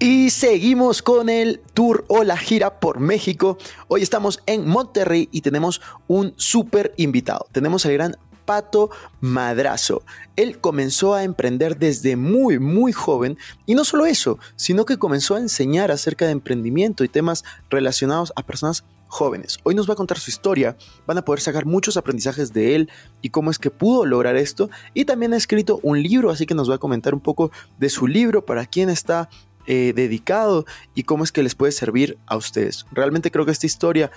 Y seguimos con el tour o la gira por México. Hoy estamos en Monterrey y tenemos un súper invitado. Tenemos al gran Pato Madrazo. Él comenzó a emprender desde muy, muy joven y no solo eso, sino que comenzó a enseñar acerca de emprendimiento y temas relacionados a personas jóvenes. Hoy nos va a contar su historia, van a poder sacar muchos aprendizajes de él y cómo es que pudo lograr esto. Y también ha escrito un libro, así que nos va a comentar un poco de su libro, para quién está eh, dedicado y cómo es que les puede servir a ustedes. Realmente creo que esta historia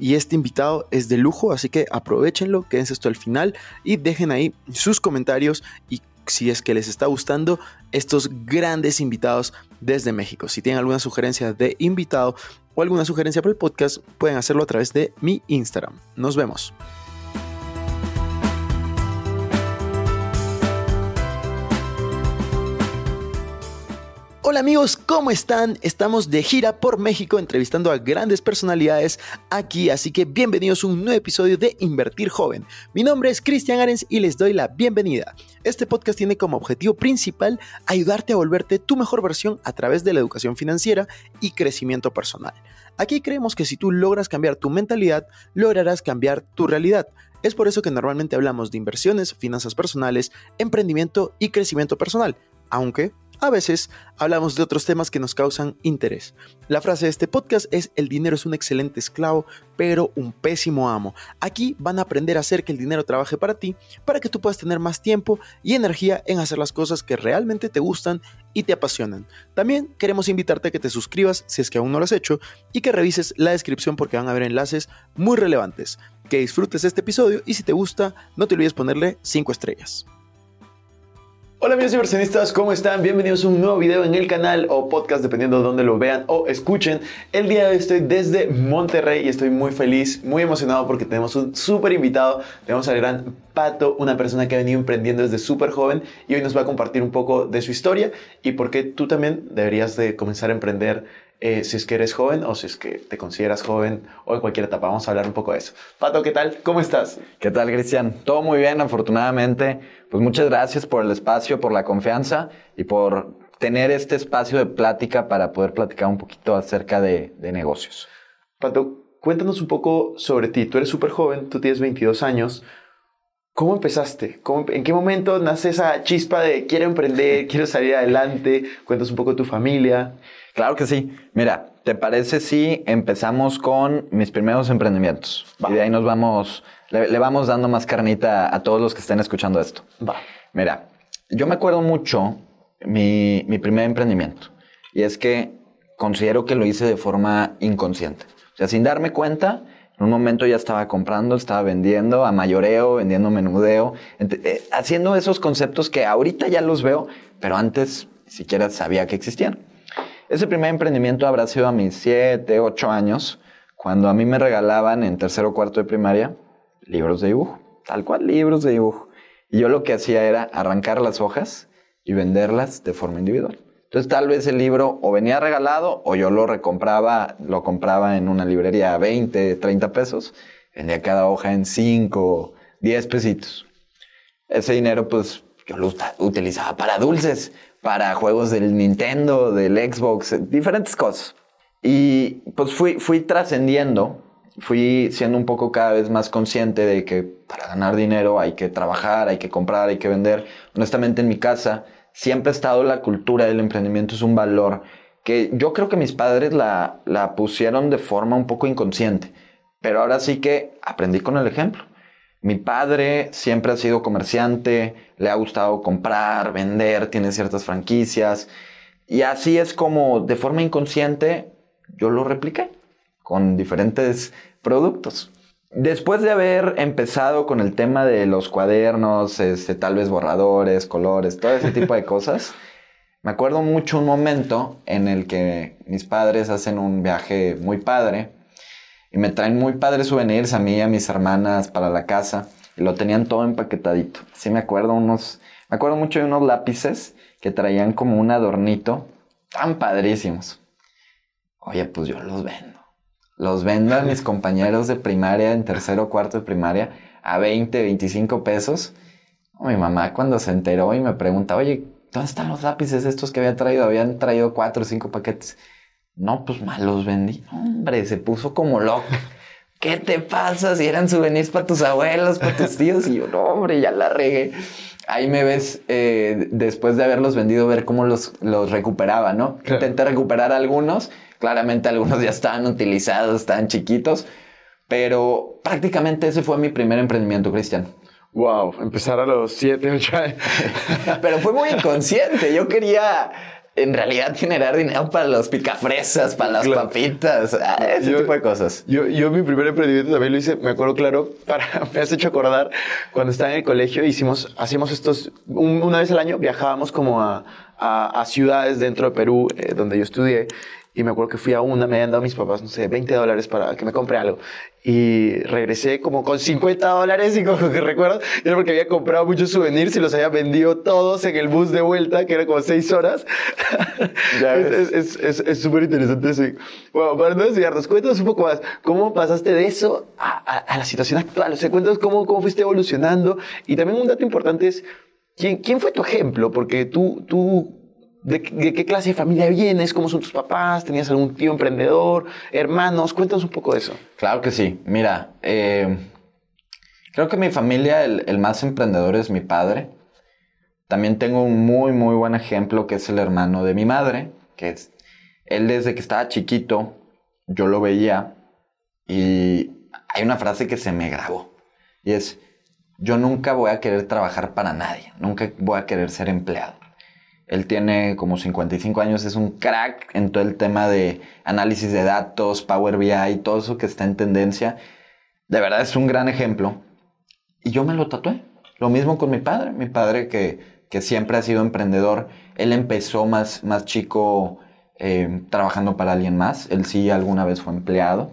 y este invitado es de lujo, así que aprovechenlo, quédense hasta el final y dejen ahí sus comentarios y si es que les está gustando estos grandes invitados desde México. Si tienen alguna sugerencia de invitado o alguna sugerencia para el podcast, pueden hacerlo a través de mi Instagram. Nos vemos. Hola amigos, ¿cómo están? Estamos de gira por México entrevistando a grandes personalidades aquí, así que bienvenidos a un nuevo episodio de Invertir Joven. Mi nombre es Cristian Arens y les doy la bienvenida. Este podcast tiene como objetivo principal ayudarte a volverte tu mejor versión a través de la educación financiera y crecimiento personal. Aquí creemos que si tú logras cambiar tu mentalidad, lograrás cambiar tu realidad. Es por eso que normalmente hablamos de inversiones, finanzas personales, emprendimiento y crecimiento personal, aunque a veces hablamos de otros temas que nos causan interés. La frase de este podcast es el dinero es un excelente esclavo, pero un pésimo amo. Aquí van a aprender a hacer que el dinero trabaje para ti, para que tú puedas tener más tiempo y energía en hacer las cosas que realmente te gustan y te apasionan. También queremos invitarte a que te suscribas si es que aún no lo has hecho y que revises la descripción porque van a haber enlaces muy relevantes. Que disfrutes este episodio y si te gusta, no te olvides ponerle 5 estrellas. Hola amigos inversionistas, ¿cómo están? Bienvenidos a un nuevo video en el canal o podcast, dependiendo de dónde lo vean o escuchen. El día de hoy estoy desde Monterrey y estoy muy feliz, muy emocionado porque tenemos un súper invitado. Tenemos al gran Pato, una persona que ha venido emprendiendo desde súper joven y hoy nos va a compartir un poco de su historia y por qué tú también deberías de comenzar a emprender eh, si es que eres joven o si es que te consideras joven o en cualquier etapa. Vamos a hablar un poco de eso. Pato, ¿qué tal? ¿Cómo estás? ¿Qué tal, Cristian? Todo muy bien, afortunadamente. Pues muchas gracias por el espacio, por la confianza y por tener este espacio de plática para poder platicar un poquito acerca de, de negocios. Pato, cuéntanos un poco sobre ti. Tú eres súper joven, tú tienes 22 años. ¿Cómo empezaste? ¿Cómo- ¿En qué momento nace esa chispa de quiero emprender, quiero salir adelante? Cuéntanos un poco de tu familia. Claro que sí. Mira, ¿te parece si empezamos con mis primeros emprendimientos? Va. Y de ahí nos vamos, le, le vamos dando más carnita a todos los que estén escuchando esto. Va. Mira, yo me acuerdo mucho mi, mi primer emprendimiento. Y es que considero que lo hice de forma inconsciente. O sea, sin darme cuenta, en un momento ya estaba comprando, estaba vendiendo a mayoreo, vendiendo menudeo, eh, haciendo esos conceptos que ahorita ya los veo, pero antes ni siquiera sabía que existían. Ese primer emprendimiento habrá sido a mis 7, 8 años, cuando a mí me regalaban en tercero o cuarto de primaria libros de dibujo, tal cual libros de dibujo. Y yo lo que hacía era arrancar las hojas y venderlas de forma individual. Entonces tal vez el libro o venía regalado o yo lo recompraba, lo compraba en una librería a 20, 30 pesos, vendía cada hoja en 5, 10 pesitos. Ese dinero pues yo lo utilizaba para dulces, para juegos del Nintendo, del Xbox, diferentes cosas. Y pues fui, fui trascendiendo, fui siendo un poco cada vez más consciente de que para ganar dinero hay que trabajar, hay que comprar, hay que vender. Honestamente en mi casa siempre ha estado la cultura del emprendimiento, es un valor que yo creo que mis padres la, la pusieron de forma un poco inconsciente, pero ahora sí que aprendí con el ejemplo. Mi padre siempre ha sido comerciante, le ha gustado comprar, vender, tiene ciertas franquicias. Y así es como de forma inconsciente yo lo repliqué con diferentes productos. Después de haber empezado con el tema de los cuadernos, este, tal vez borradores, colores, todo ese tipo de cosas, me acuerdo mucho un momento en el que mis padres hacen un viaje muy padre y me traen muy padres souvenirs a mí y a mis hermanas para la casa y lo tenían todo empaquetadito. Sí me acuerdo unos, me acuerdo mucho de unos lápices que traían como un adornito tan padrísimos. Oye, pues yo los vendo. Los vendo a mis compañeros de primaria, en tercero o cuarto de primaria, a 20, 25 pesos. Mi mamá cuando se enteró y me pregunta, oye, ¿dónde están los lápices estos que había traído? Habían traído cuatro o cinco paquetes. No, pues mal los vendí. Hombre, se puso como loco. ¿Qué te pasa si eran souvenirs para tus abuelos, para tus tíos? Y yo, no, hombre, ya la regué. Ahí me ves, eh, después de haberlos vendido, ver cómo los, los recuperaba, ¿no? Claro. Intenté recuperar algunos. Claramente algunos ya estaban utilizados, estaban chiquitos. Pero prácticamente ese fue mi primer emprendimiento, Cristian. Wow, empezar a los 7, 8 años. Pero fue muy inconsciente. Yo quería en realidad generar dinero para los picafresas, para las Claro. papitas, ah, ese Yo- tipo de cosas. Yo, yo mi primer emprendimiento también lo hice, me acuerdo claro, para, me has hecho acordar, cuando estaba en el colegio hicimos, hacíamos estos, un- una vez al año viajábamos como a, a- a ciudades dentro de Perú, eh, donde yo estudié, y me acuerdo que fui a una, me habían dado mis papás, no sé, 20 dólares para que me compre algo. Y regresé como con 50 dólares y como que recuerdo, era porque había comprado muchos souvenirs y los había vendido todos en el bus de vuelta, que era como 6 horas. Ya Es- ves. es- es es- es súper interesante eso. Bueno, para no desviarnos, cuéntanos un poco más. ¿Cómo pasaste de eso a, a- a la situación actual? O sea, cuéntanos cómo, cómo fuiste evolucionando. Y también un dato importante es, ¿quién, quién fue tu ejemplo? Porque tú, tú de, qué clase de familia vienes? ¿Cómo son tus papás? ¿Tenías algún tío emprendedor? ¿Hermanos? Cuéntanos un poco de eso. Claro que sí. Mira, eh, creo que mi familia, el, el más emprendedor es mi padre. También tengo un muy, muy buen ejemplo que es el hermano de mi madre, que es, él desde que estaba chiquito, yo lo veía y hay una frase que se me grabó y es, yo nunca voy a querer trabajar para nadie, nunca voy a querer ser empleado. Él tiene como 55 años, es un crack en todo el tema de análisis de datos, Power BI, todo eso que está en tendencia. De verdad es un gran ejemplo. Y yo me lo tatué. Lo mismo con mi padre. Mi padre que, que siempre ha sido emprendedor. Él empezó más, más chico eh, trabajando para alguien más. Él sí alguna vez fue empleado.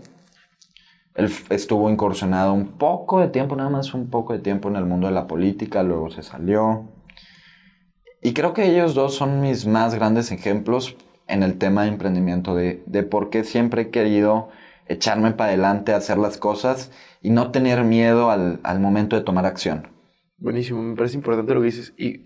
Él estuvo incursionado un poco de tiempo, nada más un poco de tiempo en el mundo de la política, luego se salió. Y creo que ellos dos son mis más grandes ejemplos en el tema de emprendimiento, de, de por qué siempre he querido echarme para adelante, hacer las cosas y no tener miedo al, al momento de tomar acción. Buenísimo, me parece importante lo que dices. Y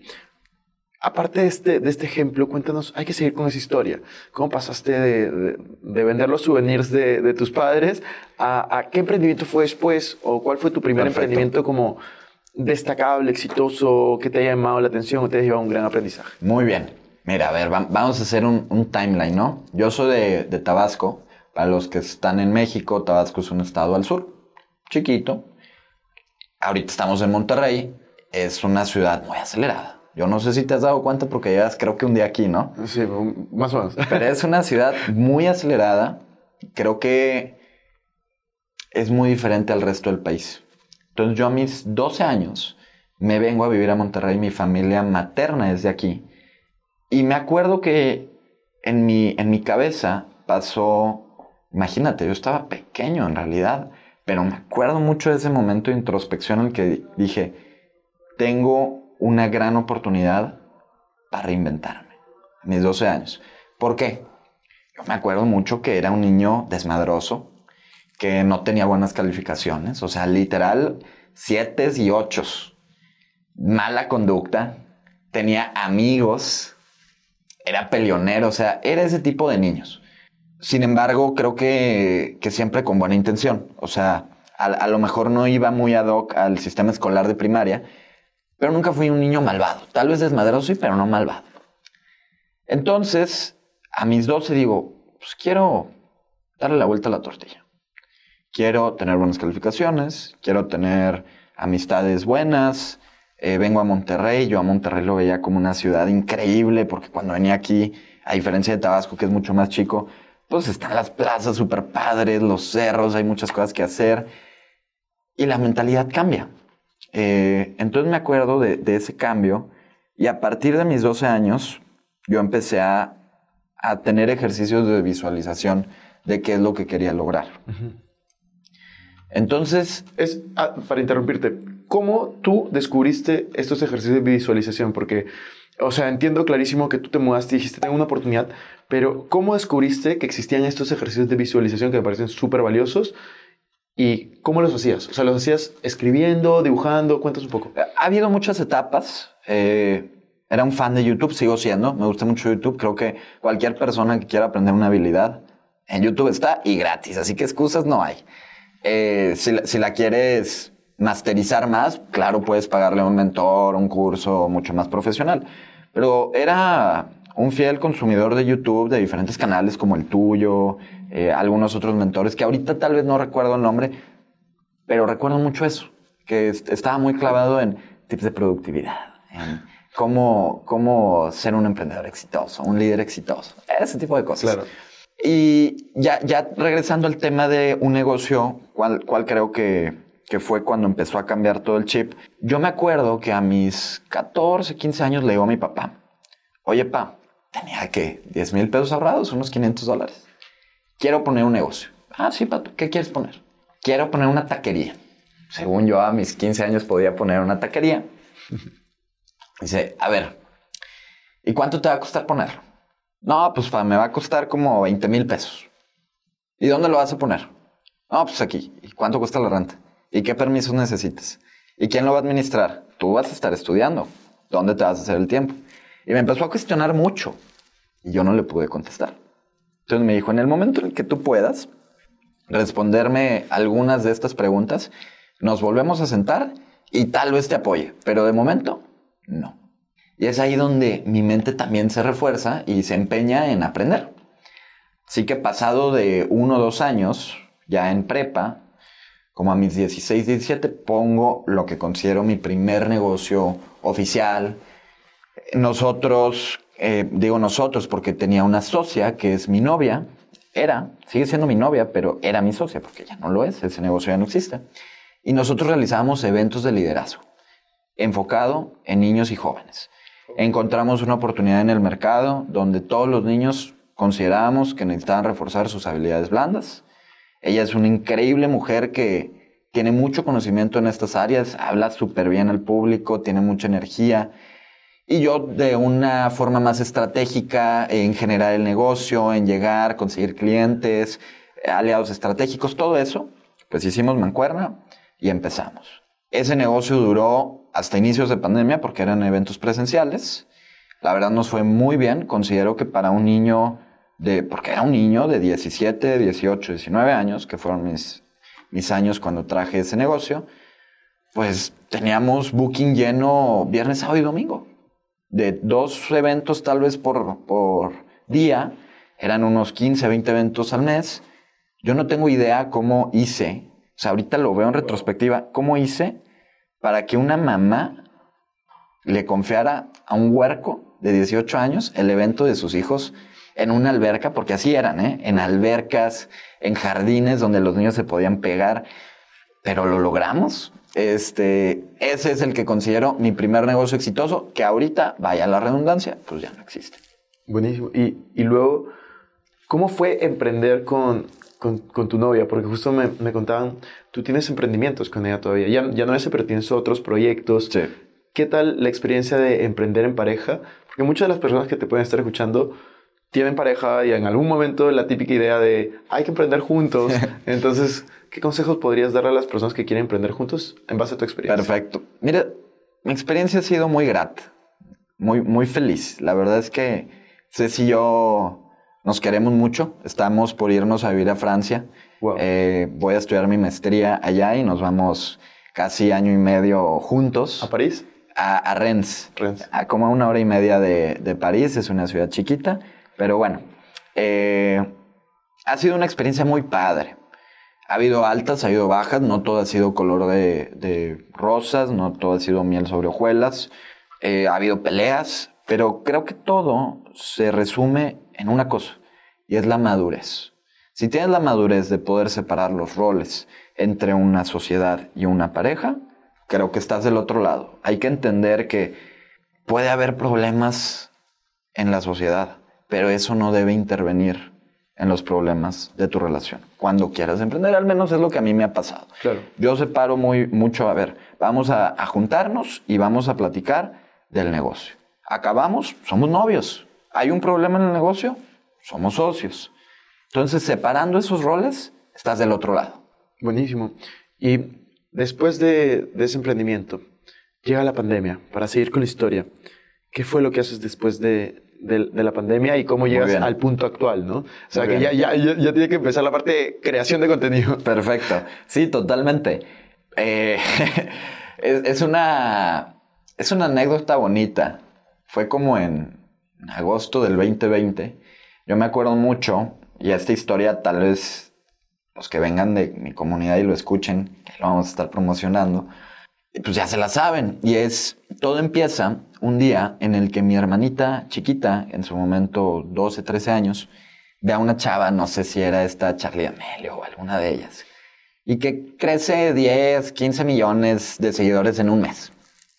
aparte de este, de este ejemplo, cuéntanos, hay que seguir con esa historia. ¿Cómo pasaste de, de- de vender los souvenirs de, de tus padres a, a qué emprendimiento fue después? ¿O cuál fue tu primer Perfecto. emprendimiento como destacable, exitoso, que te haya llamado la atención o te haya llevado un gran aprendizaje? Muy bien. Mira, a ver, va- vamos a hacer un, un timeline, ¿no? Yo soy de, de Tabasco. Para los que están en México, Tabasco es un estado al sur, chiquito. Ahorita estamos en Monterrey. Es una ciudad muy acelerada. Yo no sé si te has dado cuenta porque llevas creo que un día aquí, ¿no? Sí, más o menos. Pero es una ciudad muy acelerada. Creo que es muy diferente al resto del país. Entonces yo a mis 12 años me vengo a vivir a Monterrey. Mi familia materna es de aquí. Y me acuerdo que en mi, en mi cabeza pasó, imagínate, yo estaba pequeño en realidad, pero me acuerdo mucho de ese momento de introspección en el que dije, tengo una gran oportunidad para reinventarme a mis 12 años. ¿Por qué? Yo me acuerdo mucho que era un niño desmadroso, que no tenía buenas calificaciones, o sea, literal, siete y ochos. Mala conducta, tenía amigos, era peleonero, o sea, era ese tipo de niños. Sin embargo, creo que, que siempre con buena intención. O sea, a, a lo mejor no iba muy ad hoc al sistema escolar de primaria, pero nunca fui un niño malvado. Tal vez desmadroso, sí, pero no malvado. Entonces, a mis 12 digo, pues quiero darle la vuelta a la tortilla. Quiero tener buenas calificaciones, quiero tener amistades buenas. eh, vengo a Monterrey, yo a Monterrey lo veía como una ciudad increíble porque cuando venía aquí, a diferencia de Tabasco, que es mucho más chico, pues están las plazas super padres, los cerros, hay muchas cosas que hacer. y la mentalidad cambia. Eh, entonces me acuerdo de, ese cambio y a partir de mis 12 años yo empecé a, a tener ejercicios de visualización de qué es lo que quería lograr. Entonces, Es, ah, para interrumpirte, ¿cómo tú descubriste estos ejercicios de visualización? Porque, o sea, entiendo clarísimo que tú te mudaste y dijiste, tengo una oportunidad, pero ¿cómo descubriste que existían estos ejercicios de visualización que me parecen súper valiosos? ¿Y cómo los hacías? O sea, ¿los hacías escribiendo, dibujando? Cuéntanos un poco. ha habido muchas etapas. Eh, era un fan de YouTube, sigo siendo. Me gusta mucho YouTube. Creo que cualquier persona que quiera aprender una habilidad en YouTube está y gratis, así que excusas no hay. Eh, si, la- quieres masterizar más, claro, puedes pagarle a un mentor, un curso mucho más profesional. Pero era un fiel consumidor de YouTube de diferentes canales como el tuyo, eh, algunos otros mentores que ahorita tal vez no recuerdo el nombre, pero recuerdo mucho eso, que est- estaba muy clavado en tips de productividad, en cómo, cómo ser un emprendedor exitoso, un líder exitoso, ese tipo de cosas. Claro. Y ya, ya regresando al tema de un negocio, cuál, cuál creo que, que fue cuando empezó a cambiar todo el chip. Yo me acuerdo que a mis 14, 15 años le digo a mi papá, oye, pa, tenía que 10 mil pesos ahorrados, unos 500 dólares. Quiero poner un negocio. Ah, sí, pato, ¿qué quieres poner? Quiero poner una taquería. Según yo, a mis 15 años podía poner una taquería. Dice, a ver, ¿y cuánto te va a costar ponerlo? No, pues me va a costar como 20 mil pesos. ¿Y dónde lo vas a poner? No, pues aquí. ¿Y cuánto cuesta la renta? ¿Y qué permisos necesitas? ¿Y quién lo va a administrar? Tú vas a estar estudiando. ¿Dónde te vas a hacer el tiempo? Y me empezó a cuestionar mucho. Y yo no le pude contestar. Entonces me dijo, en el momento en que tú puedas responderme algunas de estas preguntas, nos volvemos a sentar y tal vez te apoye. Pero de momento, no. Y es ahí donde mi mente también se refuerza y se empeña en aprender. Así que pasado de uno o dos años, ya en prepa, como a mis 16, 17, pongo lo que considero mi primer negocio oficial. Nosotros, eh, digo nosotros porque tenía una socia que es mi novia, era, sigue siendo mi novia, pero era mi socia porque ya no lo es, ese negocio ya no existe. Y nosotros realizábamos eventos de liderazgo enfocado en niños y jóvenes. Encontramos una oportunidad en el mercado donde todos los niños considerábamos que necesitaban reforzar sus habilidades blandas. Ella es una increíble mujer que tiene mucho conocimiento en estas áreas, habla súper bien al público, tiene mucha energía. Y yo de una forma más estratégica en generar el negocio, en llegar, conseguir clientes, aliados estratégicos, todo eso, pues hicimos mancuerna y empezamos. Ese negocio duró hasta inicios de pandemia porque eran eventos presenciales. La verdad nos fue muy bien. Considero que para un niño de, porque era un niño de 17, 18, 19 años, que fueron mis, mis años cuando traje ese negocio, pues teníamos booking lleno viernes, sábado y domingo. De dos eventos tal vez por, por día, eran unos 15, 20 eventos al mes. Yo no tengo idea cómo hice, o sea, ahorita lo veo en retrospectiva, cómo hice para que una mamá le confiara a un huerco de 18 años el evento de sus hijos en una alberca, porque así eran, ¿eh? En albercas, en jardines donde los niños se podían pegar, pero lo logramos. Este, ese es el que considero mi primer negocio exitoso, que ahorita, vaya la redundancia, pues ya no existe. Buenísimo. Y, y luego, ¿cómo fue emprender con, con, con tu novia? Porque justo me, me contaban, tú tienes emprendimientos con ella todavía. Ya, ya no ese, pero tienes otros proyectos. Sí. ¿Qué tal la experiencia de emprender en pareja? Porque muchas de las personas que te pueden estar escuchando tienen pareja y en algún momento la típica idea de hay que emprender juntos. Entonces, ¿qué consejos podrías darle a las personas que quieren emprender juntos en base a tu experiencia? Perfecto. Mira, mi experiencia ha sido muy grata, muy, muy feliz. La verdad es que Ceci y yo nos queremos mucho. Estamos por irnos a vivir a Francia. Wow. Eh, voy a estudiar mi maestría allá y nos vamos casi año y medio juntos ¿A París? a, a Rennes. Rennes. A como a una hora y media de, de París. Es una ciudad chiquita. Pero bueno, eh, ha sido una experiencia muy padre. Ha habido altas, ha habido bajas, no todo ha sido color de, de rosas, no todo ha sido miel sobre hojuelas, eh, ha habido peleas, pero creo que todo se resume en una cosa, y es la madurez. Si tienes la madurez de poder separar los roles entre una sociedad y una pareja, creo que estás del otro lado. Hay que entender que puede haber problemas en la sociedad, pero eso no debe intervenir en los problemas de tu relación. Cuando quieras emprender, al menos es lo que a mí me ha pasado. Claro. Yo separo muy mucho, a ver, vamos a, a juntarnos y vamos a platicar del negocio. Acabamos, somos novios. ¿Hay un problema en el negocio? Somos socios. Entonces, separando esos roles, estás del otro lado. Buenísimo. Y después de, de ese emprendimiento, llega la pandemia. Para seguir con la historia, ¿qué fue lo que haces después de, de- de la pandemia y cómo llegas al punto actual, no? O sea, Muy que ya, ya, ya, ya tiene que empezar la parte de creación de contenido. Perfecto. Sí, totalmente. Eh, es, es una, es una anécdota bonita. Fue como en agosto del 2020. Yo me acuerdo mucho, y esta historia tal vez los que vengan de mi comunidad y lo escuchen, que lo vamos a estar promocionando, pues ya se la saben. Y es, todo empieza un día en el que mi hermanita chiquita, en su momento 12, 13 años, ve a una chava, no sé si era esta Charlie Amelio o alguna de ellas, y que crece 10, 15 millones de seguidores en un mes.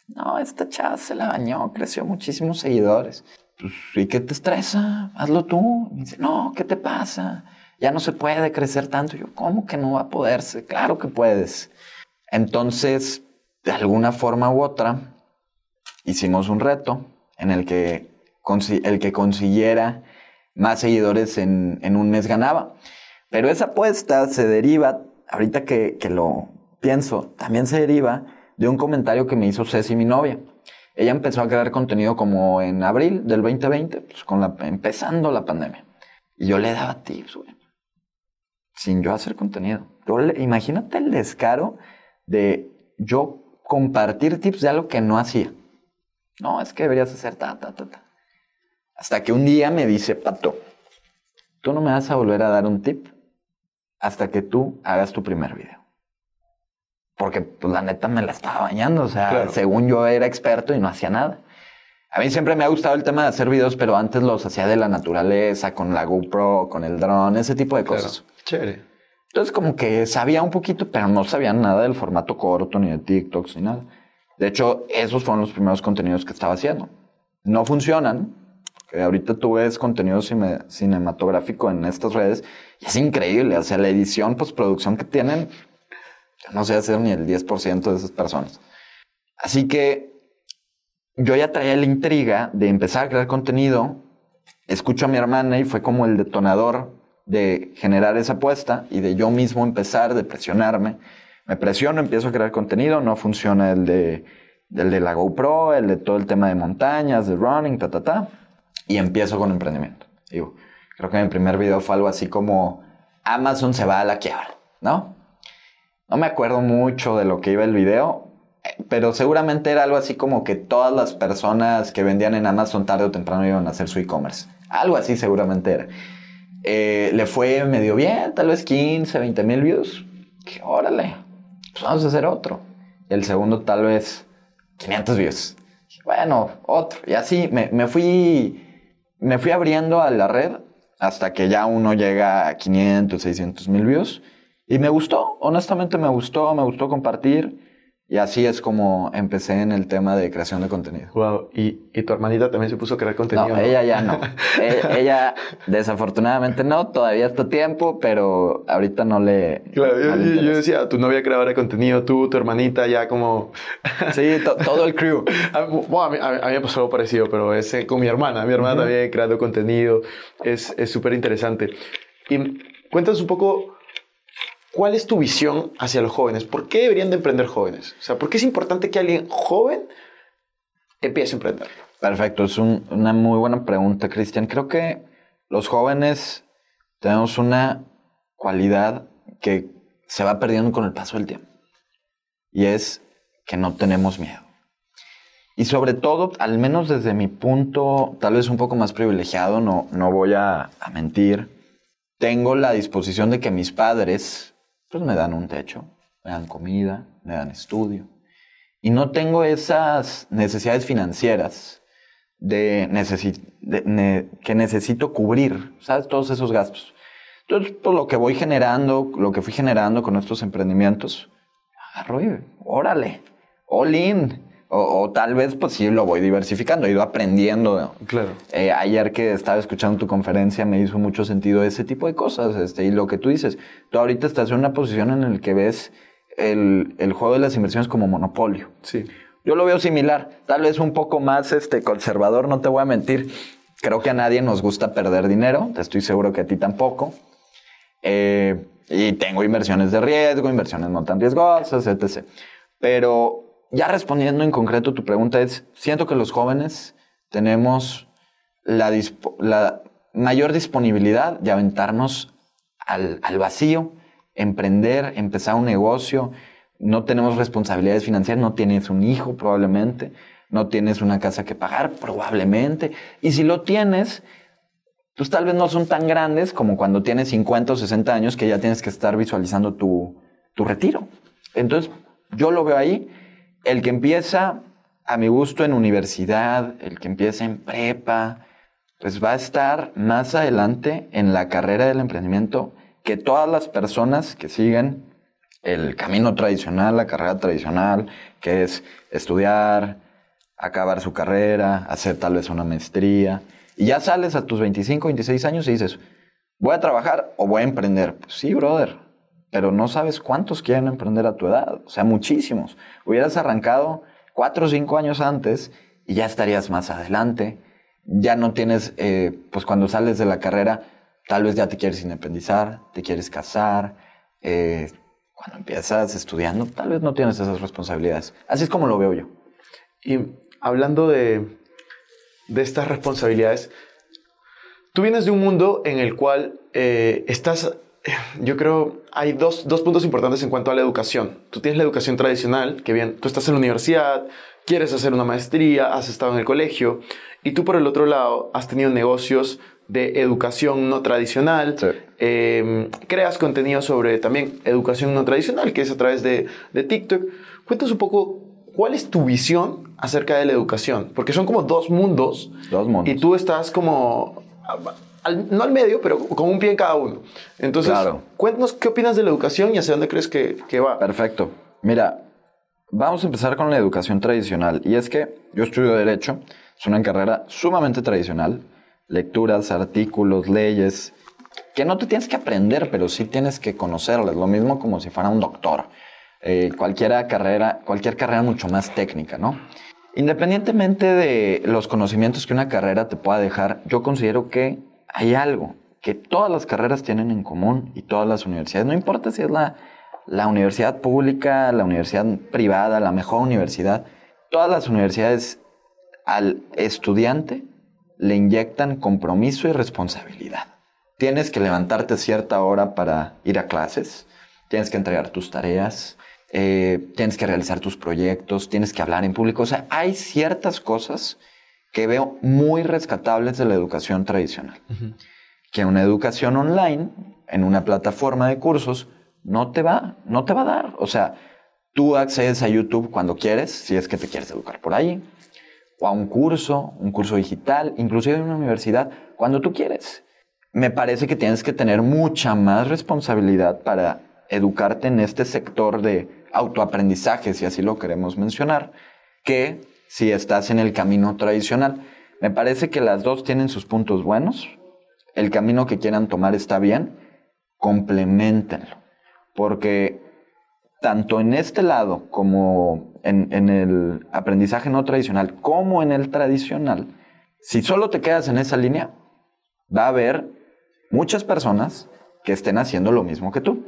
No, esta chava se la bañó, creció muchísimos seguidores. Pues, ¿y qué te estresa? Hazlo tú. Y dice, no, ¿qué te pasa? Ya no se puede crecer tanto. Yo, ¿cómo que no va a poderse? Claro que puedes. Entonces, de alguna forma u otra, hicimos un reto en el que el que consiguiera más seguidores en, en un mes ganaba. Pero esa apuesta se deriva, ahorita que, que lo pienso, también se deriva de un comentario que me hizo Ceci, mi novia. Ella empezó a crear contenido como en abril del 2020, pues con la, empezando la pandemia. Y yo le daba tips, güey. Sin yo hacer contenido. Yo le- imagínate el descaro de yo compartir tips de algo que no hacía. No, es que deberías hacer ta, ta, ta, ta. Hasta que un día me dice, Pato, tú no me vas a volver a dar un tip hasta que tú hagas tu primer video. Porque, pues, la neta me la estaba bañando. O sea, Claro. según yo era experto y no hacía nada. A mí siempre me ha gustado el tema de hacer videos, pero antes los hacía de la naturaleza, con la GoPro, con el dron, ese tipo de cosas. Chévere. Entonces como que sabía un poquito, pero no sabía nada del formato corto, ni de TikToks, ni nada. De hecho, esos fueron los primeros contenidos que estaba haciendo. No funcionan. ahorita tú ves contenido cine- cinematográfico en estas redes y es increíble. O sea, la edición, postproducción que tienen, no sé hacer ni el 10% de esas personas. Así que yo ya traía la intriga de empezar a crear contenido. Escucho a mi hermana y fue como el detonador de generar esa apuesta y de yo mismo empezar, de presionarme. Me presiono, empiezo a crear contenido, no funciona el de, el de la GoPro, el de todo el tema de montañas, de running, ta, ta, ta. Y empiezo con emprendimiento. Digo, creo que mi primer video fue algo así como Amazon se va a la quiebra, ¿no? No me acuerdo mucho de lo que iba el video, pero seguramente era algo así como que todas las personas que vendían en Amazon tarde o temprano iban a hacer su e-commerce. Algo así seguramente era. Eh, le fue medio bien, tal vez 15, 20 mil views. Que órale, pues vamos a hacer otro. El segundo tal vez 500 views. Bueno, otro. Y así me, me fui me fui abriendo a la red hasta que ya uno llega a 500, 600 mil views. Y me gustó, honestamente me gustó, me gustó compartir. Y así es como empecé en el tema de creación de contenido. Wow. Y, y tu hermanita también se puso a crear contenido. No, ella ya no. E- ella, desafortunadamente no, todavía está tiempo, pero ahorita no le. Claro, yo, no le yo- yo interesa. decía, tu novia creadora de contenido, tú, tu hermanita, ya como... Sí, to- todo el crew. A, bueno, a mí, a mí- me pasó algo parecido, pero es eh, con mi hermana. Mi hermana también creando contenido. Es es súper interesante. Y cuéntanos un poco, ¿cuál es tu visión hacia los jóvenes? ¿Por qué deberían de emprender jóvenes? O sea, ¿por qué es importante que alguien joven empiece a emprender? Perfecto, es un- una muy buena pregunta, Cristian. Creo que los jóvenes tenemos una cualidad que se va perdiendo con el paso del tiempo. Y es que no tenemos miedo. Y sobre todo, al menos desde mi punto, tal vez un poco más privilegiado, no, no voy a mentir, tengo la disposición de que mis padres pues me dan un techo, me dan comida, me dan estudio. Y no tengo esas necesidades financieras de necesi- que necesito cubrir, ¿sabes? Todos esos gastos. Entonces, pues lo que voy generando, lo que fui generando con estos emprendimientos, agarro y órale, all in. O, o tal vez, pues sí, lo voy diversificando, he ido aprendiendo. Claro. Eh, ayer que estaba escuchando tu conferencia me hizo mucho sentido ese tipo de cosas. Este, y lo que tú dices, tú ahorita estás en una posición en la que ves el, el juego de las inversiones como monopolio. Sí. Yo lo veo similar, tal vez un poco más este, conservador, no te voy a mentir. Creo que a nadie nos gusta perder dinero, estoy seguro que a ti tampoco. Eh, y tengo inversiones de riesgo, inversiones no tan riesgosas, etc. Pero ya respondiendo en concreto tu pregunta es, siento que los jóvenes tenemos la, mayor disponibilidad de aventarnos al, al vacío, emprender, empezar un negocio. No tenemos responsabilidades financieras, no tienes un hijo probablemente, no tienes una casa que pagar probablemente. Y si lo tienes, pues tal vez no son tan grandes como cuando tienes 50 o 60 años que ya tienes que estar visualizando tu, tu retiro. Entonces, yo lo veo ahí. El que empieza, a mi gusto, en universidad, el que empieza en prepa, pues va a estar más adelante en la carrera del emprendimiento que todas las personas que siguen el camino tradicional, la carrera tradicional, que es estudiar, acabar su carrera, hacer tal vez una maestría. Y ya sales a tus 25, 26 años y dices, ¿voy a trabajar o voy a emprender? Pues sí, brother, pero no sabes cuántos quieren emprender a tu edad. O sea, muchísimos. Hubieras arrancado cuatro o cinco años antes y ya estarías más adelante. Ya no tienes, eh, pues cuando sales de la carrera, tal vez ya te quieres independizar, te quieres casar. eh, cuando empiezas estudiando, tal vez no tienes esas responsabilidades. Así es como lo veo yo. Y hablando de, de estas responsabilidades, tú vienes de un mundo en el cual eh, estás, yo creo, hay dos, dos puntos importantes en cuanto a la educación. Tú tienes la educación tradicional, que bien, tú estás en la universidad, quieres hacer una maestría, has estado en el colegio, y tú por el otro lado has tenido negocios de educación no tradicional, Sí. eh, creas contenido sobre también educación no tradicional, que es a través de, de TikTok. Cuéntanos un poco cuál es tu visión acerca de la educación, porque son como dos mundos. Dos mundos. Y tú estás como, al- no al medio, pero con un pie en cada uno. Entonces, Claro. cuéntanos qué opinas de la educación y hacia dónde crees que, que va. Perfecto. Mira, vamos a empezar con la educación tradicional. Y es que yo estudio Derecho, es una carrera sumamente tradicional. Lecturas, artículos, leyes, que no te tienes que aprender, pero sí tienes que conocerlas. Lo mismo como si fuera un doctor. Eh, cualquiera carrera, cualquier carrera mucho más técnica, ¿no? Independientemente de los conocimientos que una carrera te pueda dejar, yo considero que hay algo que todas las carreras tienen en común y todas las universidades, no importa si es la, la universidad pública, la universidad privada, la mejor universidad, todas las universidades al estudiante le inyectan compromiso y responsabilidad. Tienes que levantarte a cierta hora para ir a clases, tienes que entregar tus tareas, eh, tienes que realizar tus proyectos, tienes que hablar en público. O sea, hay ciertas cosas que veo muy rescatables de la educación tradicional. Que una educación online, en una plataforma de cursos, no te va, no te va a dar. O sea, tú accedes a YouTube cuando quieres, si es que te quieres educar por ahí, o a un curso, un curso digital, inclusive en una universidad, cuando tú quieres. Me parece que tienes que tener mucha más responsabilidad para educarte en este sector de autoaprendizaje, si así lo queremos mencionar, que si estás en el camino tradicional. Me parece que las dos tienen sus puntos buenos. El camino que quieran tomar está bien. Complementenlo. Porque tanto en este lado como en, el aprendizaje no tradicional, como en el tradicional, si solo te quedas en esa línea, va a haber muchas personas que estén haciendo lo mismo que tú.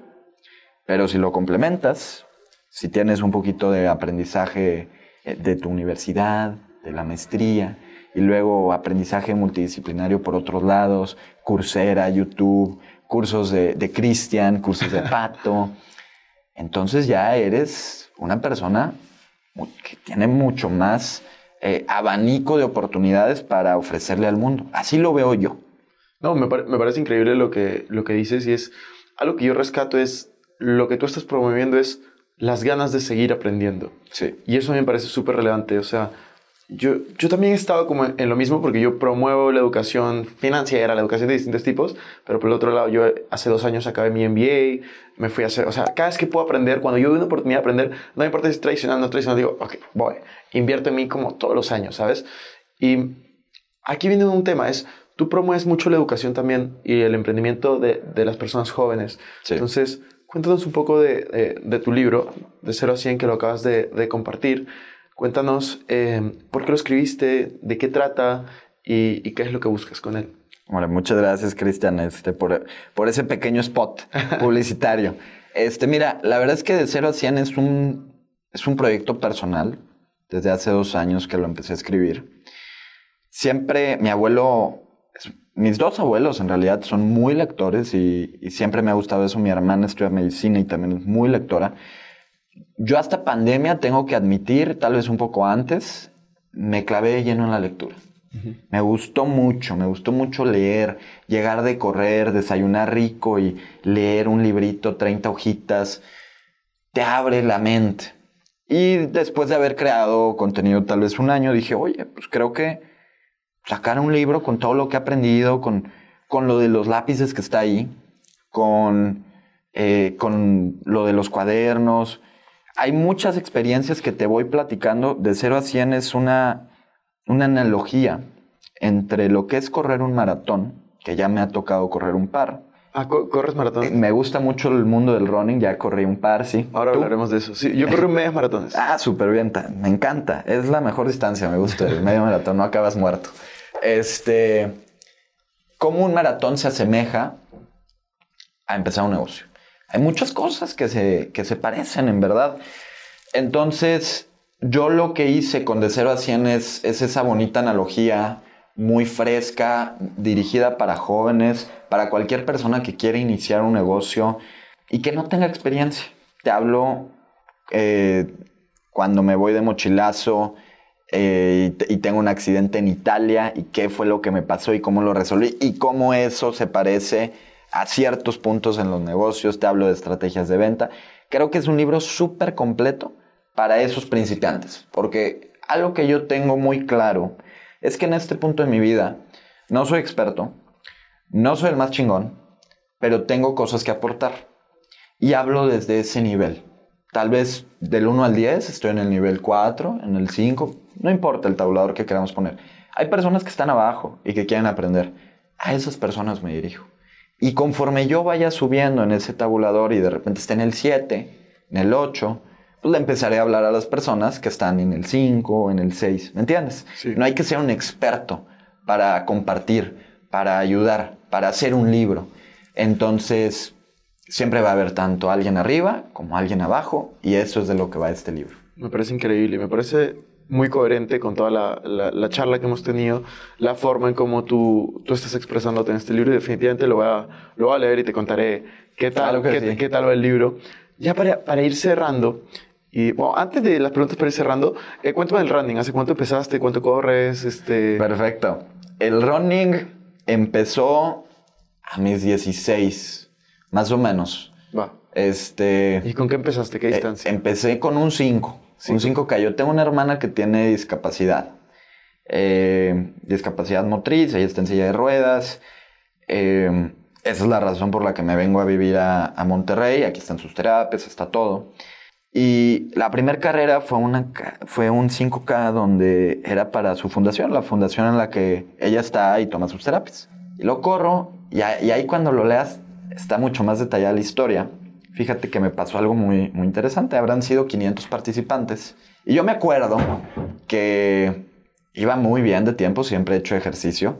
Pero si lo complementas, si tienes un poquito de aprendizaje de tu universidad, de la maestría, y luego aprendizaje multidisciplinario por otros lados, Coursera, YouTube, cursos de, de Cristian, cursos de Pato, entonces ya eres una persona que tiene mucho más eh, abanico de oportunidades para ofrecerle al mundo. Así lo veo yo. No, me, pare- me parece increíble lo que, lo que dices y es algo que yo rescato es lo que tú estás promoviendo es las ganas de seguir aprendiendo. Sí. Y eso a mí me parece súper relevante. O sea, yo, yo también he estado como en, lo mismo porque yo promuevo la educación financiera, la educación de distintos tipos, pero por el otro lado, yo hace dos años acabé mi MBA, me fui a hacer, o sea, cada vez que puedo aprender, cuando yo veo una oportunidad de aprender, no me importa si es tradicional o no tradicional, digo, ok, voy, invierto en mí como todos los años, ¿sabes? Y aquí viene un tema, es, tú promueves mucho la educación también y el emprendimiento de, de las personas jóvenes. Sí. Entonces, cuéntanos un poco de, de- de tu libro, de 0 a 100, que lo acabas de, de compartir. Cuéntanos eh, por qué lo escribiste, de qué trata y, y qué es lo que buscas con él. Hombre, muchas gracias, Cristian, este, por, por ese pequeño spot publicitario. Este, mira, la verdad es que de 0 a 100 es un, es un proyecto personal. Desde hace dos años que lo empecé a escribir. Siempre mi abuelo, mis dos abuelos en realidad son muy lectores y, y siempre me ha gustado eso. Mi hermana estudia medicina y también es muy lectora. Yo hasta pandemia tengo que admitir, tal vez un poco antes, me clavé lleno en la lectura. Me gustó mucho, me gustó mucho leer, llegar de correr, desayunar rico y leer un librito, 30 hojitas, te abre la mente. Y después de haber creado contenido tal vez un año, dije, oye, pues creo que sacar un libro con todo lo que he aprendido, con, con lo de los lápices que está ahí, con, eh, con lo de los cuadernos. Hay muchas experiencias que te voy platicando. De 0 a 100 es una, una analogía entre lo que es correr un maratón, que ya me ha tocado correr un par. Ah, co- ¿corres maratón? Eh, Me gusta mucho el mundo del running, ya corrí un par, sí. Ahora ¿Tú? hablaremos de eso. Sí, yo corro medias maratones. Ah, súper bien, me encanta. Es la mejor distancia, me gusta. El medio maratón, no acabas muerto. Este, ¿cómo un maratón se asemeja a empezar un negocio? Hay muchas cosas que se, que se parecen, en verdad. Entonces, yo lo que hice con De 0 a 100 es, es esa bonita analogía muy fresca, dirigida para jóvenes, para cualquier persona que quiera iniciar un negocio y que no tenga experiencia. Te hablo eh, cuando me voy de mochilazo eh, y, y tengo un accidente en Italia y qué fue lo que me pasó y cómo lo resolví y cómo eso se parece a ciertos puntos en los negocios. Te hablo de estrategias de venta. Creo que es un libro súper completo para esos principiantes, porque algo que yo tengo muy claro es que en este punto de mi vida no soy experto, no soy el más chingón, pero tengo cosas que aportar. Y hablo desde ese nivel. Tal vez del 1 al 10 estoy en el nivel 4, en el 5, no importa el tabulador que queramos poner. Hay personas que están abajo y que quieren aprender. A esas personas me dirijo. Y conforme yo vaya subiendo en ese tabulador y de repente esté en el 7, en el 8, pues le empezaré a hablar a las personas que están en el 5, en el 6. ¿Me entiendes? Sí. No hay que ser un experto para compartir, para ayudar, para hacer un libro. Entonces, siempre va a haber tanto alguien arriba como alguien abajo y eso es de lo que va este libro. Me parece increíble, me parece muy coherente con toda la, la- la charla que hemos tenido, la forma en cómo tú, tú estás expresándote en este libro y definitivamente lo voy a, lo voy a leer y te contaré qué tal, Claro qué, sí. qué tal va el libro. Ya para, para ir cerrando, y bueno, antes de las preguntas para ir cerrando, eh, cuéntame del running, ¿hace cuánto empezaste? ¿Cuánto corres? Este... Perfecto. El running empezó a mis 16, más o menos. Va. Este, ¿Y con qué empezaste? ¿Qué eh, distancia? empecé con un 5. Cinco. Un 5K. Yo tengo una hermana que tiene discapacidad. Eh, discapacidad motriz, ella está en silla de ruedas. Eh, esa es la razón por la que me vengo a vivir a, Monterrey. Aquí están sus terapias, está todo. Y la primera carrera fue, una, fue un 5K donde era para su fundación, la fundación en la que ella está y toma sus terapias. Y lo corro y ahí cuando lo leas está mucho más detallada la historia. Fíjate que me pasó algo muy, muy interesante. Habrán sido 500 participantes. Y yo me acuerdo que iba muy bien de tiempo, siempre he hecho ejercicio.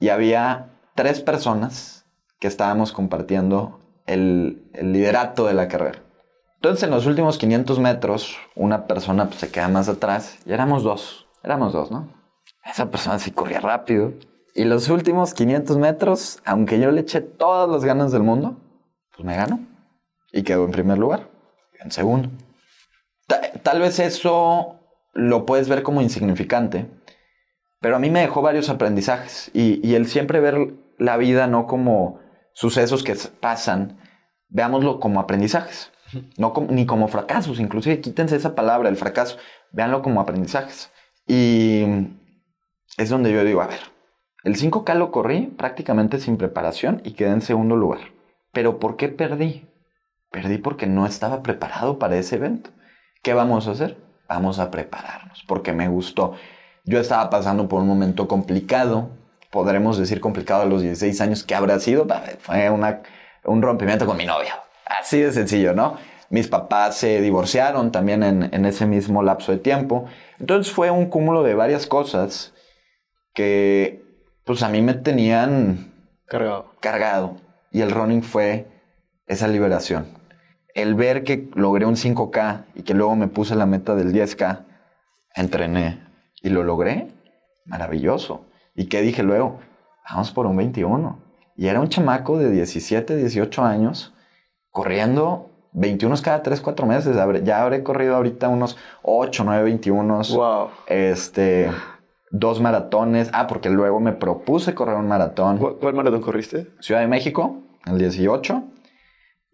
Y había tres personas que estábamos compartiendo el, el liderato de la carrera. Entonces, en los últimos 500 metros, una persona pues, se queda más atrás y éramos dos. Éramos dos, ¿no? Esa persona sí corría rápido. Y los últimos 500 metros, aunque yo le eché todas las ganas del mundo, pues me ganó. Y quedó en primer lugar, en segundo. Ta- tal vez eso lo puedes ver como insignificante, pero a mí me dejó varios aprendizajes. Y, y el siempre ver la vida no como sucesos que pasan, veámoslo como aprendizajes, no como- ni como fracasos. Inclusive quítense esa palabra, el fracaso, véanlo como aprendizajes. Y es donde yo digo, a ver, el 5K lo corrí prácticamente sin preparación y quedé en segundo lugar. Pero ¿por qué perdí? Perdí porque no estaba preparado para ese evento. ¿Qué vamos a hacer? Vamos a prepararnos, porque me gustó. Yo estaba pasando por un momento complicado, podremos decir complicado a los 16 años, ¿qué habrá sido? Fue una- un rompimiento con mi novia. Así de sencillo, ¿no? Mis papás se divorciaron también en, en ese mismo lapso de tiempo. Entonces fue un cúmulo de varias cosas que pues a mí me tenían Cargado. cargado. Y el running fue esa liberación. El ver que logré un 5K y que luego me puse la meta del 10K, entrené y lo logré, maravilloso. ¿Y qué dije luego? Vamos por un 21. Y era un chamaco de 17, 18 años, corriendo 21 cada 3, 4 meses. Ya habré corrido ahorita unos 8, 9, 21. Wow. Este, dos maratones. Ah, porque luego me propuse correr un maratón. ¿Cuál, cuál maratón corriste? Ciudad de México, el 18,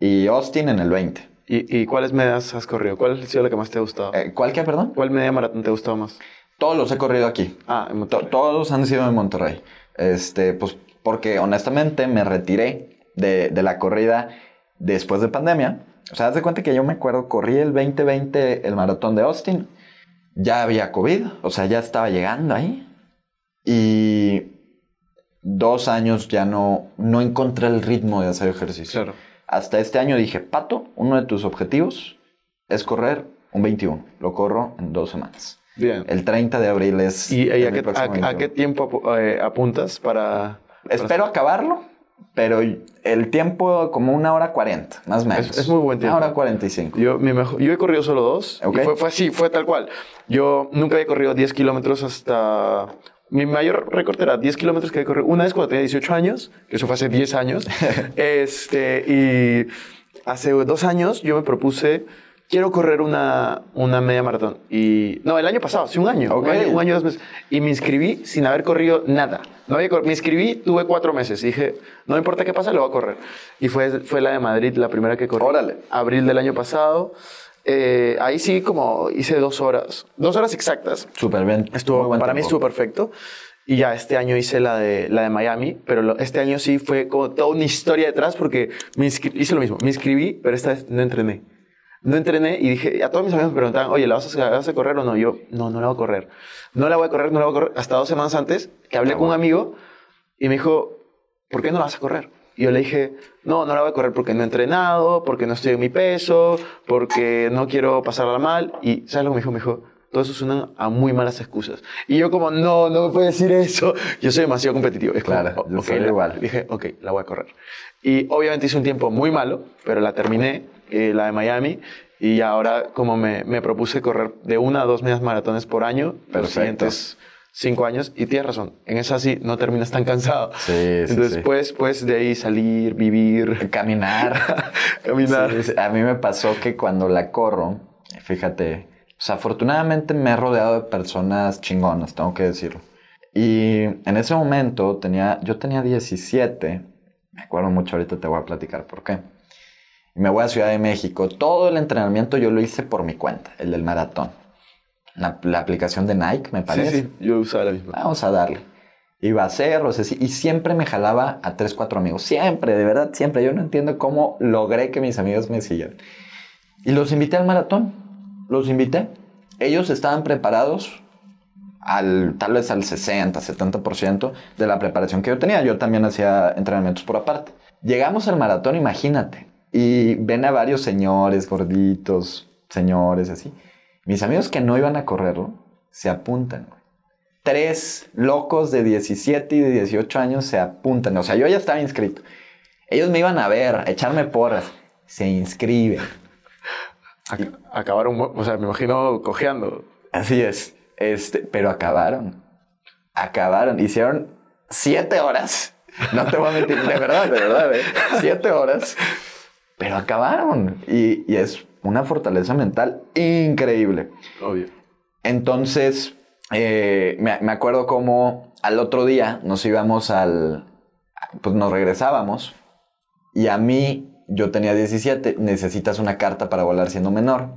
y Austin en el 20. ¿Y, y cuáles medias has corrido? ¿Cuál ha sido la que más te ha gustado? Eh, ¿Cuál que, perdón? ¿Cuál media maratón te ha gustado más? Todos los he corrido aquí. Ah, en Monterrey. todos han sido en Monterrey. Este, pues porque honestamente me retiré de, de la corrida después de pandemia. O sea, haz de cuenta que yo me acuerdo, corrí el 2020 el maratón de Austin. Ya había COVID, o sea, ya estaba llegando ahí. Y dos años ya no, no encontré el ritmo de hacer ejercicio. Claro. Hasta este año dije, Pato, uno de tus objetivos es correr un 21. Lo corro en dos semanas. Bien. El 30 de abril es... ¿Y, y a, qué, a- a 21. qué tiempo eh, apuntas para...? Espero acabarlo, pero el tiempo como una hora 40, más o menos. Es- es muy buen tiempo. Una hora 45. Yo, mi mejor- yo he corrido solo dos. Ok. Y fue, fue así, fue tal cual. Yo nunca había corrido 10 kilómetros hasta... Mi mayor récord era 10 kilómetros que he corrido una vez cuando tenía 18 años, que eso fue hace 10 años. este, y hace dos años yo me propuse, quiero correr una, una media maratón. Y, no, el año pasado, hace un año. Ok. Un año, un año, dos meses. Y me inscribí sin haber corrido nada. No había cor- me inscribí, tuve cuatro meses. Y dije, no importa qué pasa, lo voy a correr. Y fue, fue la de Madrid, la primera que corrí. Órale. Abril del año pasado. Eh, ahí sí, como hice dos horas. Dos horas exactas. Súper bien. Estuvo, para mí estuvo perfecto. Y ya este año hice la de, la de Miami, pero lo- este año sí fue como toda una historia detrás porque me hice lo mismo. Me inscribí, pero esta vez no entrené. No entrené y dije, a todos mis amigos me preguntaban, oye, ¿la vas a, la vas a correr o no? Yo, no, no la voy a correr. No la voy a correr, no la voy a correr. Hasta dos semanas antes que hablé con un amigo y me dijo, ¿por qué no la vas a correr? Y yo le dije, no, no la voy a correr porque no he entrenado, porque no estoy en mi peso, porque no quiero pasarla mal. Y ¿sabes lo que me dijo? Me dijo, todo eso suena a muy malas excusas. Y yo como, no, no me puede decir eso. Yo soy demasiado competitivo. Es como, Claro, "Oh, yo ok, soy la- igual. Dije, ok, la voy a correr. Y obviamente hice un tiempo muy malo, pero la terminé, eh, la de Miami. Y ahora como me, me propuse correr de una a dos medias maratones por año, los Perfecto. siguientes cinco años. Y tienes razón, en esa sí no terminas tan cansado. Sí, sí, Entonces, sí. pues, pues de ahí salir, vivir, Caminar. caminar. Sí. A mí me pasó que cuando la corro, fíjate, sea, afortunadamente me he rodeado de personas chingonas, tengo que decirlo. Y en ese momento tenía, yo tenía 17, me acuerdo mucho, ahorita te voy a platicar por qué. Y me voy a Ciudad de México. Todo el entrenamiento yo lo hice por mi cuenta, el del maratón. La, la aplicación de Nike, me Sí, parece. sí, yo usaba la misma. Vamos a darle. Iba a hacerlo, así, y siempre me jalaba a tres, cuatro amigos. Siempre, de verdad, siempre. Yo no entiendo cómo logré que mis amigos me siguieran. Y los invité al maratón. Los invité. Ellos estaban preparados al, tal vez al 60, 70% de la preparación que yo tenía. Yo también hacía entrenamientos por aparte. Llegamos al maratón, imagínate. Y ven a varios señores gorditos, señores así. Mis amigos que no iban a correrlo, se apuntan. güey. Tres locos de 17 y de 18 años se apuntan. O sea, yo ya estaba inscrito. Ellos me iban a ver, a echarme porras. Se inscriben. Ac- acabaron, o sea, me imagino cojeando. Así es. Este, pero acabaron. Acabaron. Hicieron siete horas. No te voy a mentir, de verdad, de verdad, ¿eh? Siete horas. Pero acabaron. Y, y es una fortaleza mental increíble. Obvio. Entonces, eh, me, me acuerdo como al otro día nos íbamos al... Pues nos regresábamos y a mí, yo tenía 17, necesitas una carta para volar siendo menor.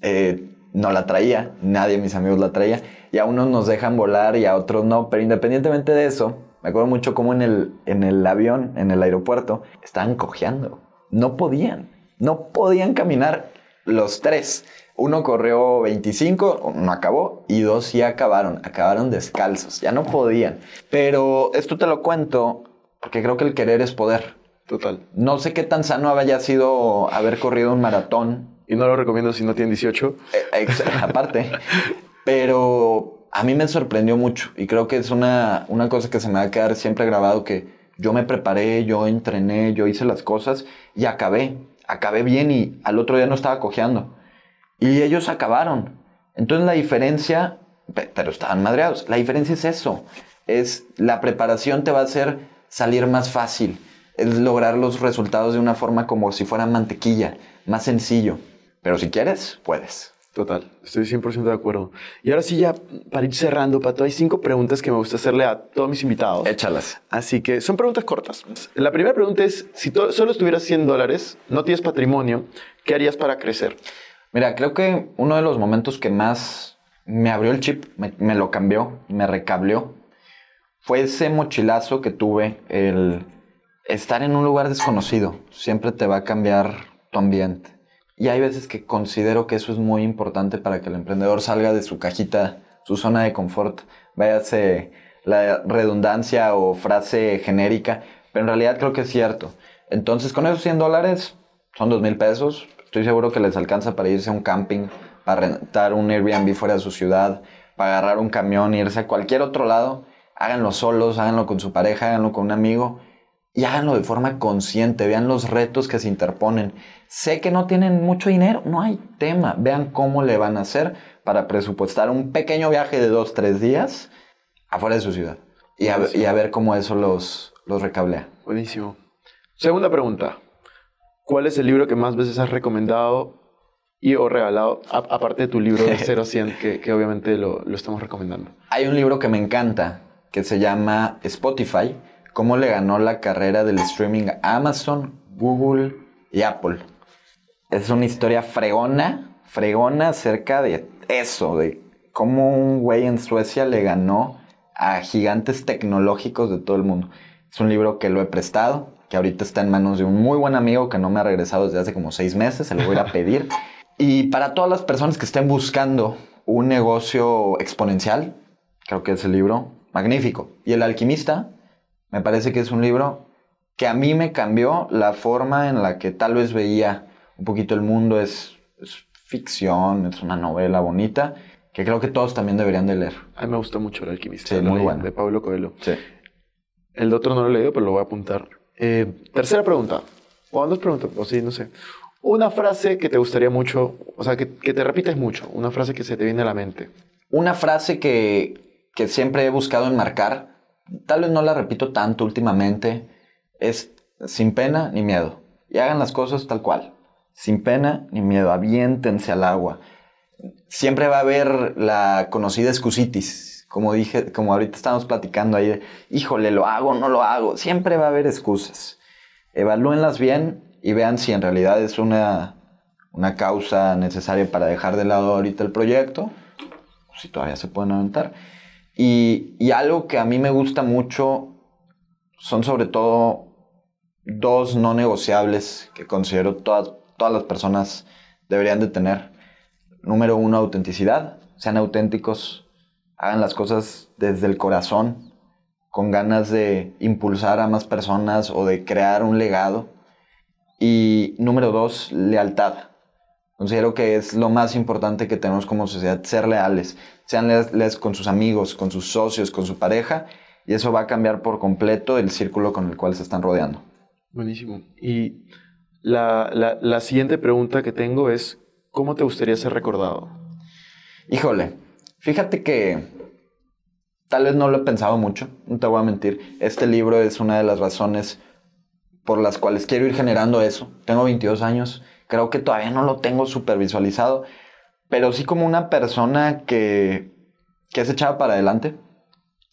Eh, no la traía, nadie de mis amigos la traía, y a unos nos dejan volar y a otros no, pero independientemente de eso, me acuerdo mucho cómo en el, en el avión, en el aeropuerto, estaban cojeando, no podían, no podían caminar los tres. Uno corrió 25, no acabó, y dos sí acabaron, acabaron descalzos, ya no podían. Pero esto te lo cuento porque creo que el querer es poder. Total. No sé qué tan sano haya sido haber corrido un maratón, Y no lo recomiendo si no tienen 18. eh, aparte, pero a mí me sorprendió mucho y creo que es una, una cosa que se me va a quedar siempre grabado que yo me preparé, yo entrené, yo hice las cosas y acabé, acabé bien y al otro día no estaba cojeando. Y ellos acabaron. Entonces la diferencia, pe- pero estaban madreados, la diferencia es eso, es la preparación te va a hacer salir más fácil, es lograr los resultados de una forma como si fuera mantequilla, más sencillo. Pero si quieres, puedes. Total, estoy 100% de acuerdo. Y ahora sí, ya para ir cerrando, Pato, hay cinco preguntas que me gusta hacerle a todos mis invitados. Échalas. Así que son preguntas cortas. La primera pregunta es, si solo estuvieras 100 dólares, no tienes patrimonio, ¿qué harías para crecer? Mira, creo que uno de los momentos que más me abrió el chip, me, me lo cambió, me recableó, fue ese mochilazo que tuve, el estar en un lugar desconocido. Siempre te va a cambiar tu ambiente. Y hay veces que considero que eso es muy importante para que el emprendedor salga de su cajita, su zona de confort. Váyase la redundancia o frase genérica, pero en realidad creo que es cierto. Entonces, con esos 100 dólares, son 2 mil pesos. Estoy seguro que les alcanza para irse a un camping, para rentar un Airbnb fuera de su ciudad, para agarrar un camión e irse a cualquier otro lado. Háganlo solos, háganlo con su pareja, háganlo con un amigo y háganlo de forma consciente. Vean los retos que se interponen. Sé que no tienen mucho dinero, no hay tema. Vean cómo le van a hacer para presupuestar un pequeño viaje de dos, tres días afuera de su ciudad y a, y a ver cómo eso los, los recablea. Buenísimo. Segunda pregunta. ¿Cuál es el libro que más veces has recomendado y o regalado, aparte de tu libro de 0 a 100, que, que obviamente lo, lo estamos recomendando? Hay un libro que me encanta que se llama Spotify, cómo le ganó la carrera del streaming a Amazon, Google y Apple. Es una historia fregona, fregona acerca de eso, de cómo un güey en Suecia le ganó a gigantes tecnológicos de todo el mundo. Es un libro que lo he prestado, que ahorita está en manos de un muy buen amigo que no me ha regresado desde hace como seis meses, se lo voy a pedir. Y para todas las personas que estén buscando un negocio exponencial, creo que es el libro magnífico. Y El alquimista, me parece que es un libro que a mí me cambió la forma en la que tal vez veía un poquito el mundo. Es, es ficción, es una novela bonita, que creo que todos también deberían de leer. A mí me gusta mucho El alquimista. Sí, muy bueno. De Pablo Coelho. Sí. El otro no lo he leído, pero lo voy a apuntar. Eh, tercera pregunta. O dos preguntas, o sí, no sé. Una frase que te gustaría mucho, o sea, que, que te repites mucho. Una frase que se te viene a la mente. Una frase que, que siempre he buscado enmarcar, tal vez no la repito tanto últimamente, es sin pena ni miedo. Y hagan las cosas tal cual. Sin pena ni miedo. Aviéntense al agua. Siempre va a haber la conocida excusitis. Como dije, como ahorita estamos platicando ahí, de, híjole, lo hago, no lo hago. Siempre va a haber excusas. Evalúenlas bien y vean si en realidad es una, una causa necesaria para dejar de lado ahorita el proyecto si todavía se pueden aventar. Y, algo que a mí me gusta mucho son sobre todo dos no negociables que considero todas, todas las personas deberían de tener. Número uno, autenticidad. Sean auténticos, hagan las cosas desde el corazón, con ganas de impulsar a más personas o de crear un legado. Y número dos, lealtad. Considero que es lo más importante que tenemos como sociedad, ser leales. Sean leales con sus amigos, con sus socios, con su pareja, y eso va a cambiar por completo el círculo con el cual se están rodeando. Buenísimo. Y la, la, la siguiente pregunta que tengo es, ¿cómo te gustaría ser recordado? Híjole, fíjate que tal vez no lo he pensado mucho, no te voy a mentir. Este libro es una de las razones por las cuales quiero ir generando eso. Tengo 22 años, creo que todavía no lo tengo súper visualizado, pero sí como una persona que, que es echada para adelante,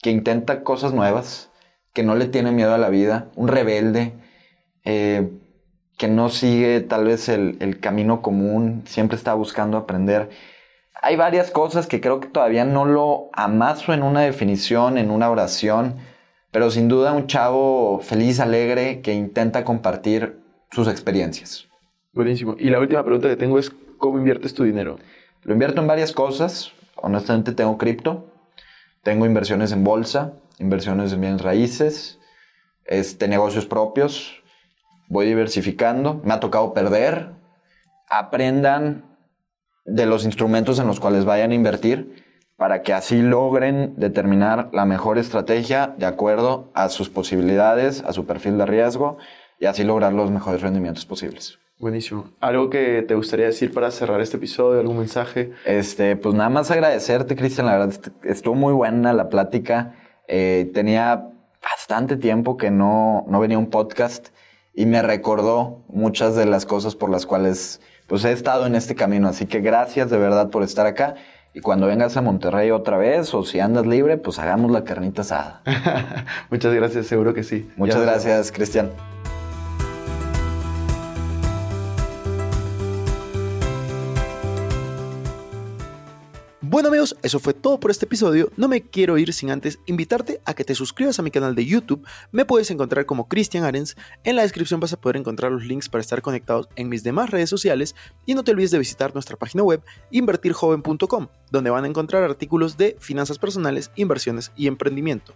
que intenta cosas nuevas, que no le tiene miedo a la vida, un rebelde, eh, que no sigue tal vez el, el camino común, siempre está buscando aprender. hay varias cosas que creo que todavía no lo amaso en una definición, en una oración, pero sin duda un chavo feliz, alegre, que intenta compartir sus experiencias. Buenísimo. Y la última pregunta que tengo es, ¿cómo inviertes tu dinero? Lo invierto en varias cosas. Honestamente tengo cripto, tengo inversiones en bolsa, inversiones en bienes raíces, este, negocios propios. Voy diversificando. Me ha tocado perder. Aprendan de los instrumentos en los cuales vayan a invertir para que así logren determinar la mejor estrategia de acuerdo a sus posibilidades, a su perfil de riesgo y así lograr los mejores rendimientos posibles. Buenísimo. ¿Algo que te gustaría decir para cerrar este episodio? ¿Algún mensaje? Este, pues nada más agradecerte, Cristian. La verdad, est- estuvo muy buena la plática. Eh, tenía bastante tiempo que no, no venía un podcast y me recordó muchas de las cosas por las cuales pues he estado en este camino. Así que gracias de verdad por estar acá. Y cuando vengas a Monterrey otra vez o si andas libre, pues hagamos la carnita asada. Muchas gracias, seguro que sí. Muchas Ya gracias, Cristian. Bueno amigos, eso fue todo por este episodio. No me quiero ir sin antes invitarte a que te suscribas a mi canal de YouTube. Me puedes encontrar como Cristian Arens. En la descripción vas a poder encontrar los links para estar conectados en mis demás redes sociales. Y no te olvides de visitar nuestra página web invertirjoven.com, donde van a encontrar artículos de finanzas personales, inversiones y emprendimiento.